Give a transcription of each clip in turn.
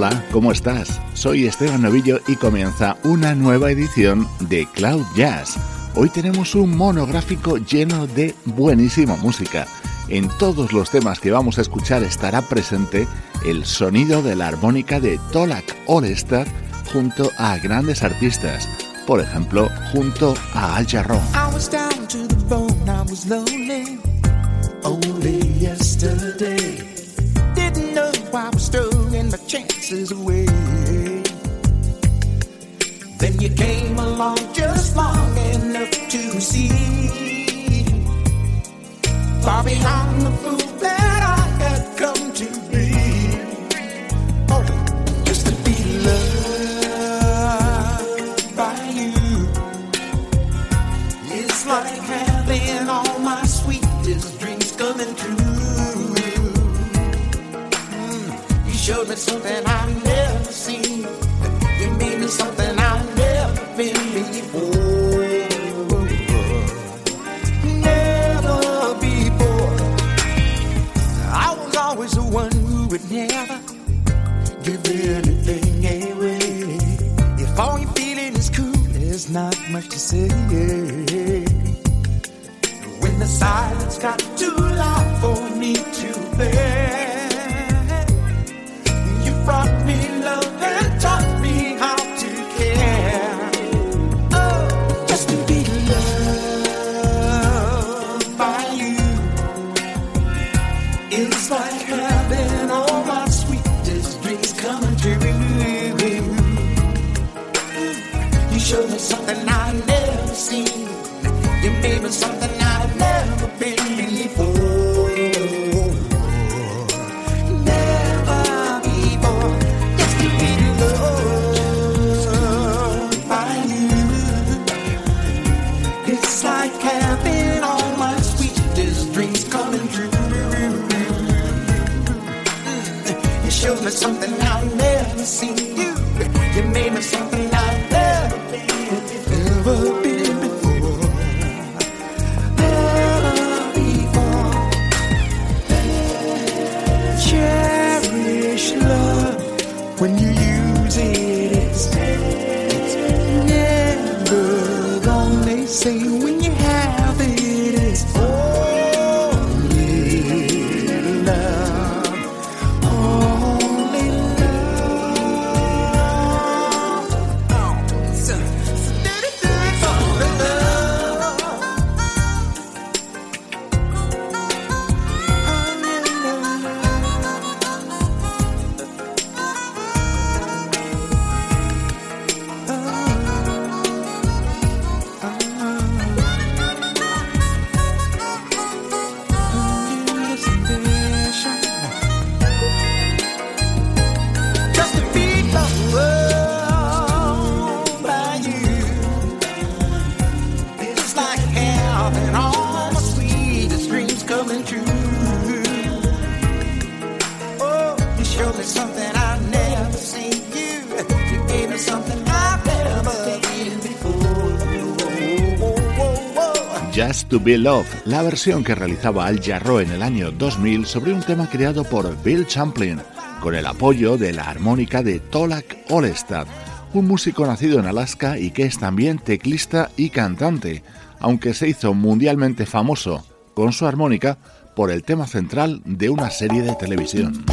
Hola, ¿cómo estás? Soy Esteban Novillo y comienza una nueva edición de Cloud Jazz. Hoy tenemos un monográfico lleno de buenísima música. En todos los temas que vamos a escuchar estará presente el sonido de la armónica de Tolak All-Star junto a grandes artistas, por ejemplo, junto a Al throwing my away. Then you came along just long enough to see. Far beyond the fool that something I've never seen. You made me something I've never been before. Never before. I was always the one who would never give anything away. If all you're feeling is cool, there's not much to say. When the silence got too loud for me to bear, something I've never seen. You, you made me something I've never been, never been before. Before. Cherish love when you use it. It's, it's never gone. They say when you have Just to Be Love, la versión que realizaba Al Jarreau en el año 2000 sobre un tema creado por Bill Champlin, con el apoyo de la armónica de Tolak Olestad, un músico nacido en Alaska y que es también teclista y cantante, aunque se hizo mundialmente famoso con su armónica por el tema central de una serie de televisión.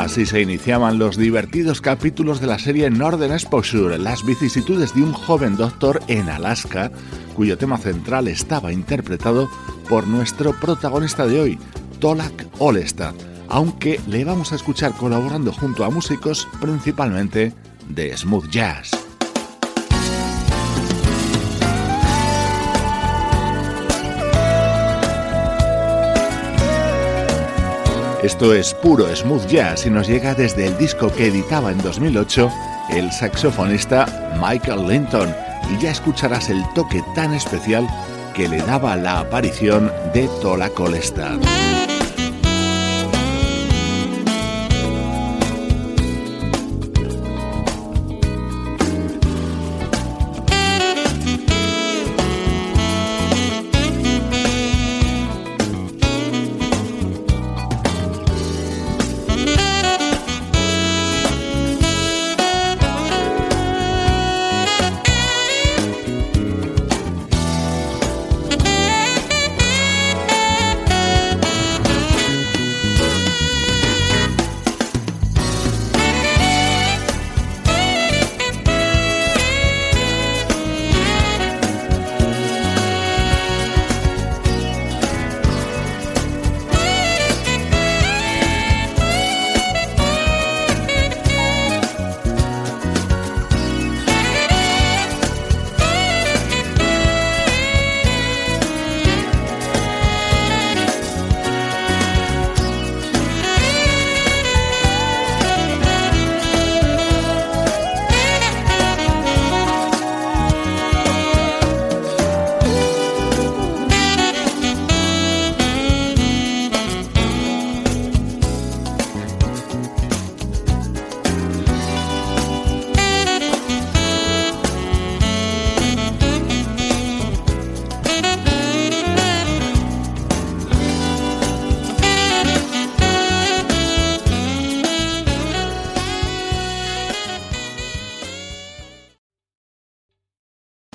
Así se iniciaban los divertidos capítulos de la serie Northern Exposure, las vicisitudes de un joven doctor en Alaska, cuyo tema central estaba interpretado por nuestro protagonista de hoy, Tolak Olestad, aunque le vamos a escuchar colaborando junto a músicos principalmente de smooth jazz. Esto es puro smooth jazz y nos llega desde el disco que editaba en 2008 el saxofonista Michael Linton y ya escucharás el toque tan especial que le daba la aparición de Tola Colestad.